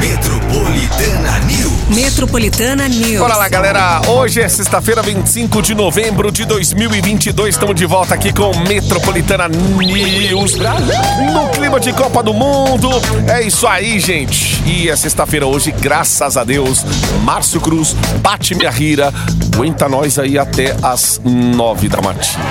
Metropolitana News. Metropolitana News. Bora lá, galera. Hoje é sexta-feira, 25 de novembro de 2022. Estamos de volta aqui com Metropolitana News. No clima de Copa do Mundo. É isso aí, gente. E é sexta-feira hoje, graças a Deus. Márcio Cruz, bate minha rira. Aguenta nós aí até as nove da matina.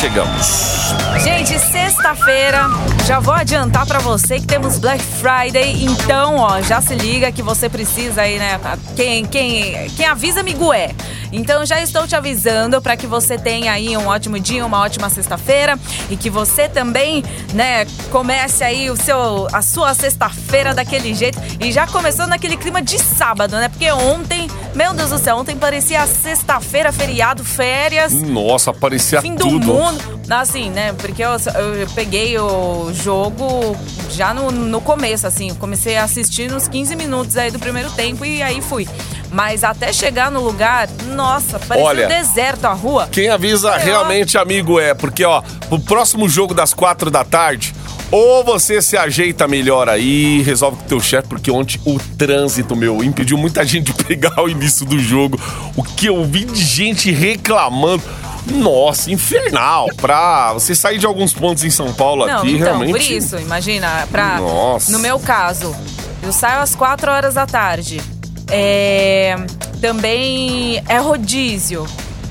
Chegamos. Gente, sexta-feira, já vou adiantar pra você que temos Black Friday, então, ó, já se liga que você precisa aí, né? Quem, quem, quem avisa, amigo é. Então, já estou te avisando para que você tenha aí um ótimo dia, uma ótima sexta-feira e que você também, né, comece aí o seu, a sua sexta-feira daquele jeito e já começou naquele clima de sábado, né? Porque ontem, meu Deus do céu, ontem parecia sexta-feira, feriado, férias. Nossa, parecia Fim tudo. do mundo. Assim, né? Porque eu, eu peguei o jogo já no, no começo, assim. Comecei a assistir nos 15 minutos aí do primeiro tempo e aí fui. Mas até chegar no lugar, nossa, parecia Olha, um deserto a rua. Quem avisa É, ó. realmente, amigo, é. Porque, ó, pro próximo jogo das quatro da tarde, ou você se ajeita melhor aí, resolve com o teu chefe, porque ontem o trânsito, meu, impediu muita gente de pegar o início do jogo. O que eu vi de gente reclamando. Nossa, infernal. Pra você sair de alguns pontos em São Paulo Não, aqui, então, realmente. por isso, imagina, pra. Nossa. No meu caso, eu saio às 4 horas da tarde. É, também é rodízio.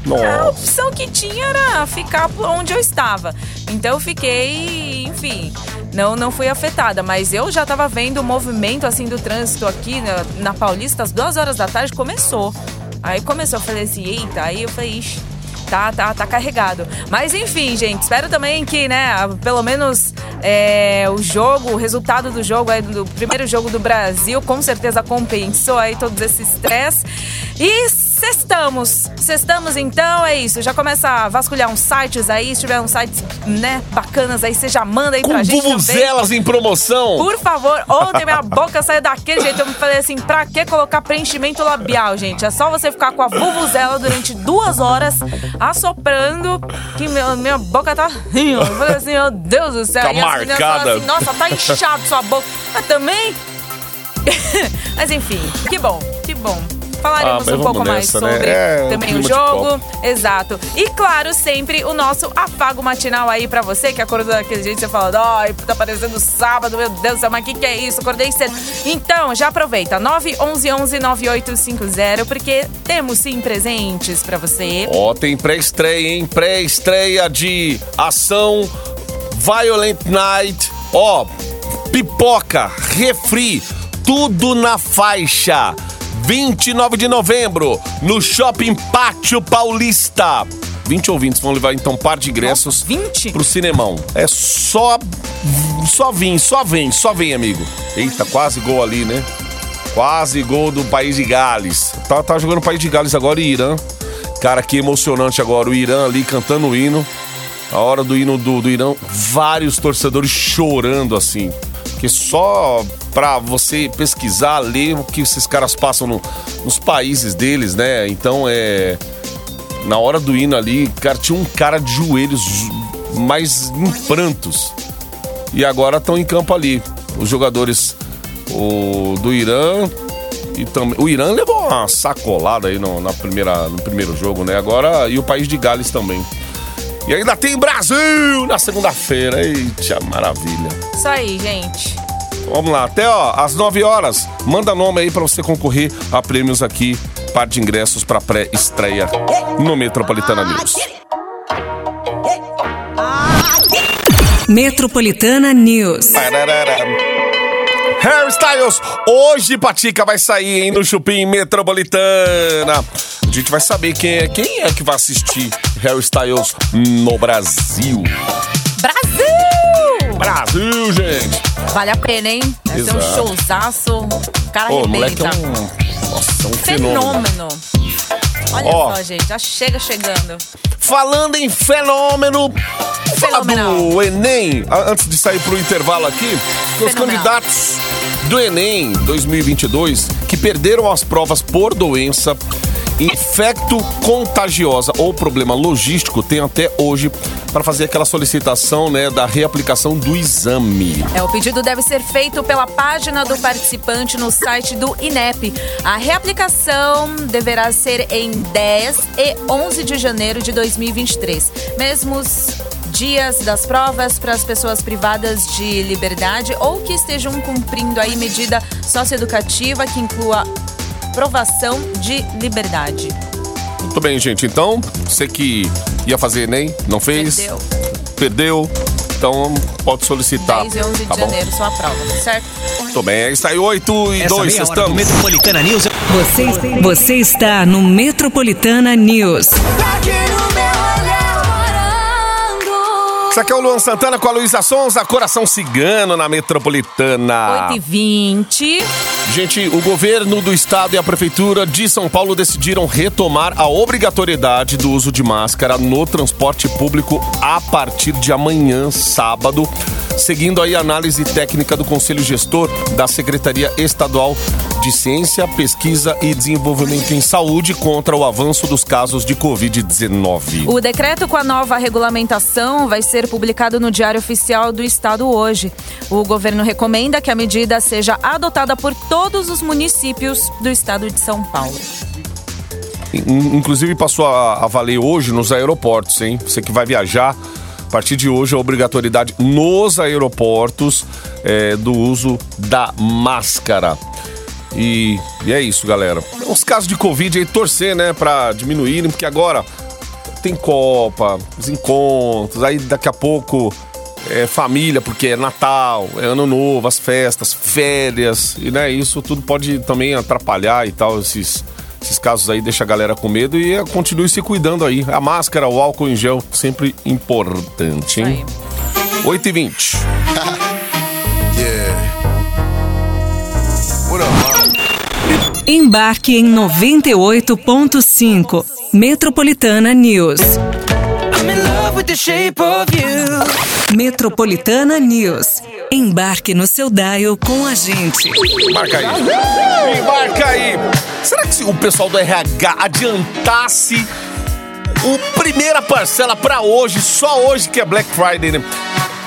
A Nossa. opção que tinha era ficar por onde eu estava. Então eu fiquei, enfim, não, não fui afetada. Mas eu já estava vendo o movimento assim do trânsito aqui na, na Paulista, às duas horas da tarde começou. Aí começou, eu falei assim, eita, aí eu falei, ixi. Tá, tá, tá carregado. Mas enfim, gente, espero também que, né, pelo menos é, o jogo, o resultado do jogo aí, do primeiro jogo do Brasil, com certeza compensou aí todo esse estresse. E sextamos. Sextamos então, é isso. Já começa a vasculhar uns sites aí, se tiver uns sites, né, bacanas aí, você já manda aí pra Com gente também. vuvuzelas em promoção. Por favor, ontem minha boca saiu daquele jeito. Eu me falei assim, pra que colocar preenchimento labial, gente? É só você ficar com a vuvuzela durante duas horas assoprando que meu, minha boca tá rindo. Eu falei assim, meu Deus do céu. Tá e marcada. assim, nossa, tá inchado sua boca. Mas também... Mas enfim, que bom, que bom. Falaremos Ah, um pouco mais nessa, né? sobre É, também o jogo. Exato. E claro, sempre o nosso afago matinal aí pra você que acordou daquele jeito, você fala, ai, tá parecendo sábado, meu Deus do céu, mas o que, que é isso? Acordei cedo. Então, já aproveita, 911-9850, porque temos sim presentes pra você. Ó, tem pré-estreia, hein? Pré-estreia de ação Violent Night. Ó, pipoca, refri, tudo na faixa. 29 de novembro, no Shopping Pátio Paulista. 20 ouvintes vão levar então par de ingressos 20? pro cinemão. É só só vem, só vem, só vem, amigo. Eita, quase gol ali, né? Quase gol do País de Gales. Tá, tá jogando o País de Gales agora e Irã. Cara, que emocionante agora. O Irã ali cantando o hino. A hora do hino do, do Irã, vários torcedores chorando assim. Só pra você pesquisar, ler o que esses caras passam no- nos países deles, né? Então é. Na hora do hino ali, cara, tinha um cara de joelhos, mas em prantos. E agora estão em campo ali. Os jogadores o, do Irã e também. O Irã levou uma sacolada aí no, na primeira, no primeiro jogo, né? Agora. E o país de Gales também. E ainda tem Brasil na segunda-feira. Eita, maravilha. Isso aí, gente. Vamos lá, até ó, às 9 horas. Manda nome aí pra você concorrer a prêmios aqui. Par de ingressos pra pré-estreia no Metropolitana News. Metropolitana News. Harry Styles, hoje Patica vai sair hein, no Chupim Metropolitana. A gente vai saber quem é, quem é que vai assistir Harry Styles no Brasil. Brasil! Brasil, gente! Vale a pena, hein? Deve ser um Exato. showzaço. O cara Ô, moleque é um. Nossa, é um fenômeno. Fenômeno. Olha Ó. só, gente, já chega chegando. Falando em fenômeno, Fenomenal. do Enem. Antes de sair pro intervalo aqui, os candidatos do Enem 2022 que perderam as provas por doença infecto contagiosa ou problema logístico têm até hoje para fazer aquela solicitação, né, da reaplicação do exame. É, o pedido deve ser feito pela página do participante no site do INEP. A reaplicação deverá ser em 10 e 11 de janeiro de 2023. Mesmos dias das provas para as pessoas privadas de liberdade ou que estejam cumprindo aí medida socioeducativa que inclua provação de liberdade. Muito bem, gente. Então, você que ia fazer Enem, não fez? Perdeu. Perdeu. Então, pode solicitar. 10 e 11 de tá bom? janeiro, sua prova, certo? Muito bem. É isso aí, 8 e Essa 2, meia hora do estamos. Metropolitana News. Você, você está no Metropolitana News. Isso aqui é o Luan Santana com a Luísa Sonza, Coração Cigano na Metropolitana. 8 e 20 Gente, o governo do estado e a prefeitura de São Paulo decidiram retomar a obrigatoriedade do uso de máscara no transporte público a partir de amanhã, sábado, seguindo aí a análise técnica do Conselho Gestor da Secretaria Estadual de Ciência, Pesquisa e Desenvolvimento em Saúde contra o avanço dos casos de Covid-19. O decreto com a nova regulamentação vai ser publicado no Diário Oficial do Estado hoje. O governo recomenda que a medida seja adotada por todos os municípios do estado de São Paulo. In- Inclusive passou a, a valer hoje nos aeroportos, hein? Você que vai viajar, partir de hoje a obrigatoriedade nos aeroportos é, do uso da máscara. E, e é isso, galera. Os casos de Covid aí torcer, né, pra diminuírem, porque agora tem Copa, os encontros, aí daqui a pouco é família, porque é Natal, é Ano Novo, as festas, férias, e né, isso tudo pode também atrapalhar e tal, esses, esses casos aí, deixa a galera com medo e eh, continue se cuidando aí. A máscara, o álcool em gel, sempre importante, Aí. hein? 8 e 20 Yeah. What up, mom? Embarque em 98.5. Metropolitana News. Metropolitana News. Embarque no seu dial com a gente. Embarca aí. Embarca aí. Será que se o pessoal do RH adiantasse o primeira parcela pra hoje, só hoje que é Black Friday, né?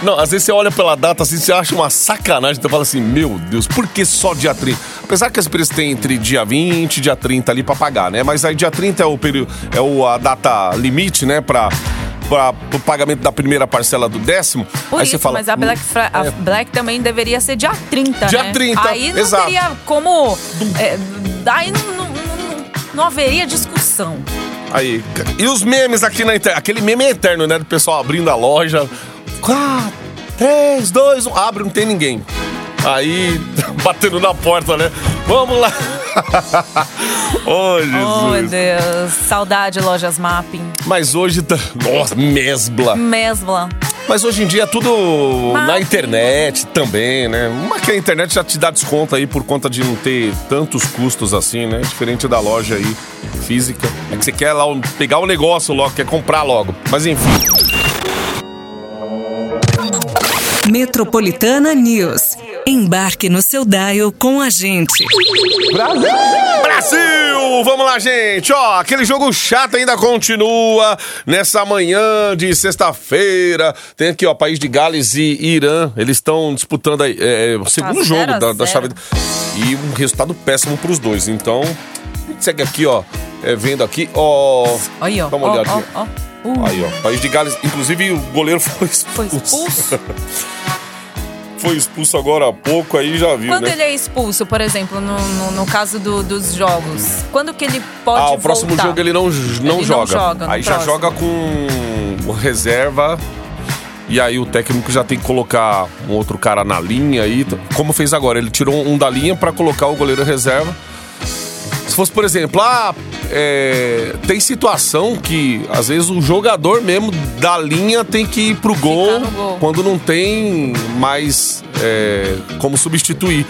Não, às vezes você olha pela data assim, você acha uma sacanagem, você fala assim, meu Deus, por que só dia 30? Apesar que as empresas têm entre dia 20 e dia 30 ali pra pagar, né? Mas aí dia 30 é o período, é o, a data limite, né, pra, pra, pro pagamento da primeira parcela do décimo. Por aí isso, você fala, mas a Black, Fri- a Black também deveria ser dia 30, Dia né? 30, Aí não exato. teria como... É, aí não, não- não- não haveria discussão. Aí, e os memes aqui na internet? Aquele meme é eterno, né? Do pessoal abrindo a loja. 4, 3, 2, 1. Abre, não tem ninguém. Aí, batendo na porta, né? Vamos lá. oh, Jesus. Oh, meu Deus. Saudade, lojas mapping. Mas hoje tá. Nossa, mesbla. Mesbla. Mas hoje em dia é tudo na Mas- internet também, né? Uma que a internet já te dá desconto aí por conta de não ter tantos custos assim, né? Diferente da loja aí física. É que você quer lá pegar o negócio logo, quer comprar logo. Mas enfim. Metropolitana News. Embarque no seu dial com a gente. Brasil! Vamos lá, gente! Ó, aquele jogo chato ainda continua nessa manhã de sexta-feira. Tem aqui, ó, País de Gales e Irã. Eles estão disputando aí, é, o segundo Tá jogo zero a da, da chave. E um resultado péssimo pros dois. Então, segue aqui, ó, é, vendo aqui, ó. Aí, ó. Dá uma ó, olhadinha. ó, ó. Uh, Aí, ó, País de Gales. Inclusive, o goleiro foi Foi expulso. foi expulso agora há pouco, aí já viu, Quando né? ele é expulso, por exemplo, no, no, no caso do- dos jogos, quando que ele pode Ah, o próximo voltar? jogo ele não, não Ele não joga. joga no aí já próximo. joga com reserva. E aí o técnico já tem que colocar um outro cara na linha aí. Como fez agora, ele tirou um da linha pra colocar o goleiro reserva. Se fosse, por exemplo, ah, é, tem situação que às vezes o jogador mesmo da linha tem que ir pro gol, gol. quando não tem mais é, como substituir.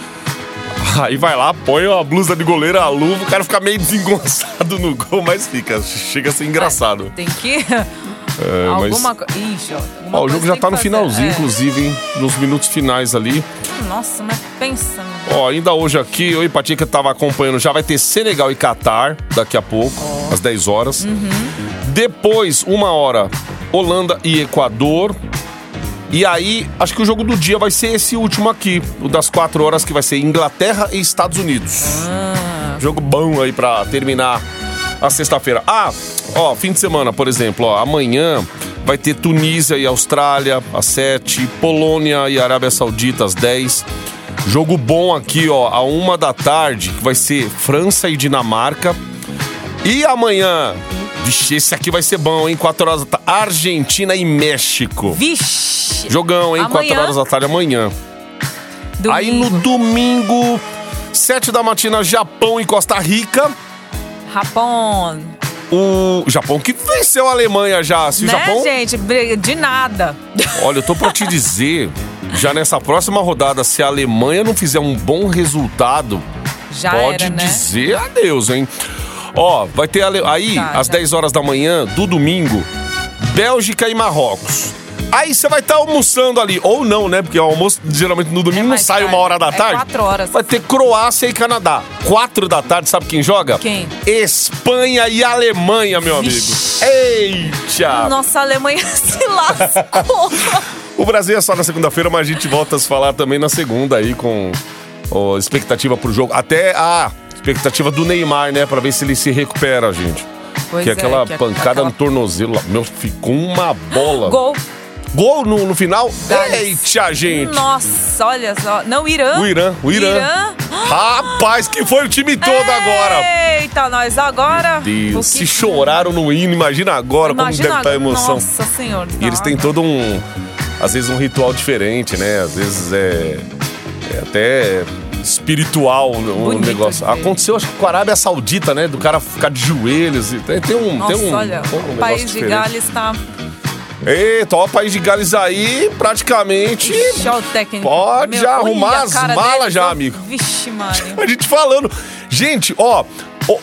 Aí vai lá, põe a blusa de goleiro, a luva, o cara fica meio desengonçado no gol, mas fica, chega a ser engraçado. Tem que. É, mas- alguma coisa. Ixi, ó. Ó, o jogo já tá que no fazer. finalzinho, É. inclusive, hein? Nos minutos finais ali. Nossa, mas pensa. Ó, ainda hoje aqui, eu e Patica tava acompanhando, já vai ter Senegal e Catar daqui a pouco, às 10 horas. Uhum. Depois, uma hora, Holanda e Equador. E aí, acho que o jogo do dia vai ser esse último aqui, o das 4 horas, que vai ser Inglaterra e Estados Unidos. Jogo bom aí pra terminar a sexta-feira. Ah, ó, fim de semana, por exemplo, ó, amanhã vai ter Tunísia e Austrália às 7, Polônia e Arábia Saudita às 10. Jogo bom aqui, ó, a uma da tarde, que vai ser França e Dinamarca. E amanhã, vixe, esse aqui vai ser bom, hein? 4 horas da tarde, Argentina e México. Vixe! Jogão, hein? 4 Amanhã? horas da tarde amanhã. Aí no Domingo. domingo, 7 da matina, Japão e Costa Rica. Japão. O Japão que venceu a Alemanha já. Se o né, Japão. gente? De nada. Olha, eu tô pra te dizer, já nessa próxima rodada, se a Alemanha não fizer um bom resultado, Já pode era, né? dizer adeus, hein? Ó, vai ter ale- aí, Tá, às já. 10 horas da manhã do domingo, Bélgica e Marrocos. Aí você vai estar almoçando ali, ou não, né? Porque o almoço geralmente no domingo É não sai tarde. uma hora da É tarde. quatro horas. Vai ter Croácia e Canadá. Quatro da tarde, sabe quem joga? Quem? Espanha e Alemanha, meu Vixe. amigo. Eita! Nossa, a Alemanha se lascou. O Brasil é só na segunda-feira, mas a gente volta a se falar também na segunda aí com ó, expectativa pro jogo. Até a expectativa do Neymar, né? Pra ver se ele se recupera, gente. Pois que é, aquela que é- pancada aquela- no tornozelo, lá, meu, ficou uma bola. Gol. Gol no, no final? Gales. Eita, gente! Nossa, olha só. Não, Irã. O Irã, o Irã. Irã. Rapaz, que foi o time todo agora! Eita, nós agora. Deus, o se choraram no hino, imagina agora como Imagina deve estar a agora. emoção. Nossa senhora. E eles têm todo um. Às vezes um ritual diferente, né? Às vezes é. é até espiritual o Bonito negócio. de. Aconteceu, acho que com a Arábia Saudita, né? Do cara ficar de joelhos. Tem, tem um. Nossa, tem um, olha, um o negócio país de diferente. Gales tá. Eita, ó, o país de Gales aí, praticamente. Ó o técnico. Pode já olha arrumar as malas já, amigo. Vixe, Mário. A gente falando. Gente, ó. ó,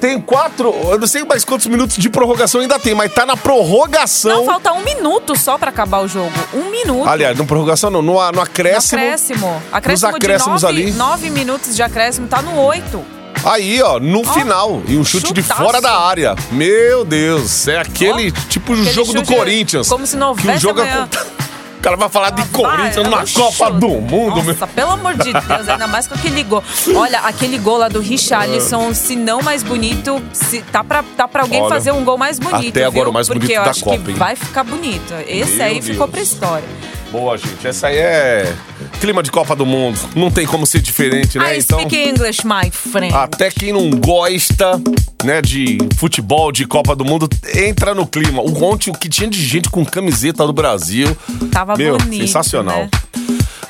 tem quatro. Eu não sei mais quantos minutos de prorrogação ainda tem, mas tá na prorrogação. Não, falta um minuto só pra acabar o jogo. Um minuto. Aliás, não prorrogação não, no, no No acréscimo. acréscimo. Acréscimo acréscimos de nove, ali. nove minutos de acréscimo, tá no oito. Aí, ó, no final. E um chute de chutaço. fora da área. Meu Deus, é aquele tipo Aquele jogo do Corinthians. como se não que o houvesse jogo amanhã. é... O cara vai falar de Vai, Corinthians é na um Copa do Mundo, meu. Nossa, pelo amor de Deus, ainda mais com aquele gol. Olha, aquele gol lá do Richarlison, se não mais bonito, se, tá, pra, tá pra alguém Olha, fazer um gol mais bonito. até agora viu? o mais Porque bonito eu da acho Copa, que hein? vai ficar bonito. Esse Meu aí ficou Deus. pra história. Boa, gente. Essa aí é clima de Copa do Mundo. Não tem como ser diferente, né? I Então, speak English, my friend. até quem não gosta, né, de futebol, de Copa do Mundo, entra no clima. O ontem o que tinha de gente com camiseta do Brasil. Tava Meu, bonito. sensacional. né?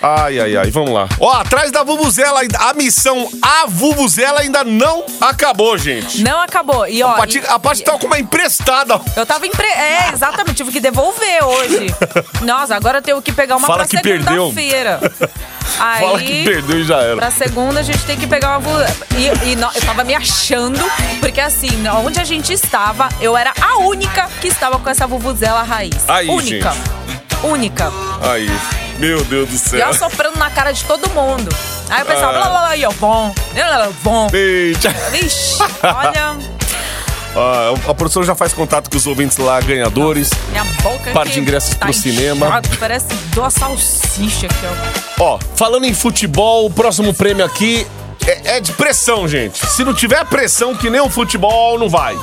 Ai, ai, ai, vamos lá. Ó, atrás da Vuvuzela, ainda- a missão A Vuvuzela ainda não acabou, gente. Não acabou. E ó, A parte, e- a parte tá com uma emprestada. Eu tava empre... É, exatamente, tive que devolver hoje. Nossa, agora eu tenho que pegar uma Fala pra segunda-feira. Aí, Fala que perdeu e já era. Pra segunda a gente tem que pegar uma. E, e eu tava me achando, porque assim, onde a gente estava, eu era a única que estava com essa vuvuzela raiz. Aí, única. Única. Aí, meu Deus do E céu. ela soprando na cara de todo mundo. Aí o pessoal, Ah. blá blá blá, e eu, bom, blá, blá, blá, bom. Eita. Vixe, olha, Ah, a produção já faz contato com os ouvintes lá, ganhadores. minha boca Par de ingressos tá pro cinema. inchada, Parece duas salsichas aqui, ó. Ó, falando em futebol, o próximo prêmio aqui é, é de pressão, gente. Se não tiver pressão que nem o futebol, não vai.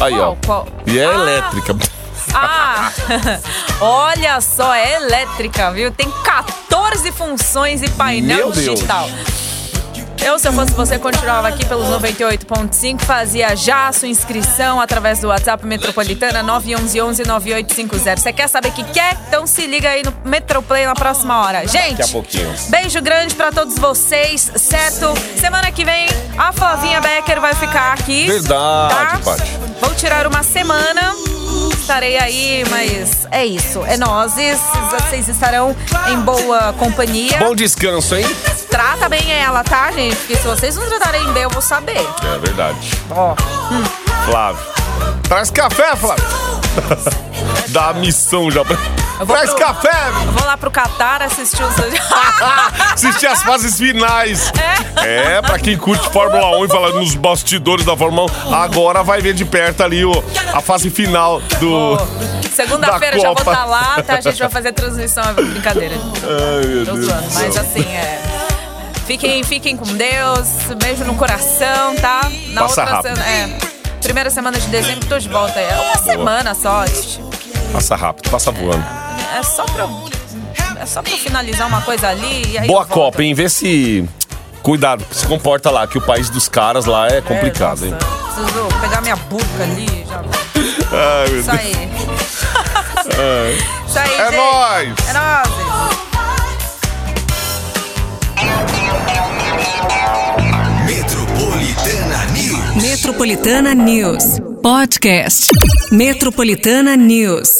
Aí, ó. Qual, qual? E é Ah. elétrica. Ah, olha só, é elétrica, viu? Tem 14 funções e painel digital. Eu, se eu fosse você, continuava aqui pelos 98.5, fazia já a sua inscrição através do WhatsApp Metropolitana 911-9850. Você quer saber o que quer? Então se liga aí no Metroplay na próxima hora. Gente, Daqui a pouquinho. beijo grande pra todos vocês, certo? Semana que vem, a Flavinha Becker vai ficar aqui. Verdade, tá? Paty. Vou tirar uma semana. Estarei aí, mas é isso. É nozes. Vocês estarão em boa companhia. Bom descanso, hein? Trata bem ela, tá, gente? Porque se vocês não tratarem bem, eu vou saber. É verdade. Ó. Flávio. Traz café, Flávio. Dá a missão já. pra- Traz pro- café. Eu vou lá pro Catar assistir os. Assistir as fases finais. É, pra quem curte Fórmula 1 e fala nos bastidores da Fórmula 1, agora vai ver de perto ali o, a fase final do. Segunda-feira Da já vou estar lá, tá? A gente vai fazer transmissão, é brincadeira. Ai, meu Tô Deus zoando, do mas assim, é. Fiquem, fiquem com Deus, beijo no coração, tá? Na Passa outra rápido. semana. É. Primeira semana de dezembro, tô de volta. É uma semana só. Passa rápido, passa voando. É só pra. eu- É só pra eu finalizar uma coisa ali e aí. Boa. Copa, hein? Vê se. Cuidado, se comporta lá, que o país dos caras lá é complicado, É, hein? Preciso pegar minha burca ali. Já... Ai, meu Isso aí. Isso aí, É gente. nóis! É nóis. Metropolitana News. Metropolitana News. Podcast. Metropolitana News.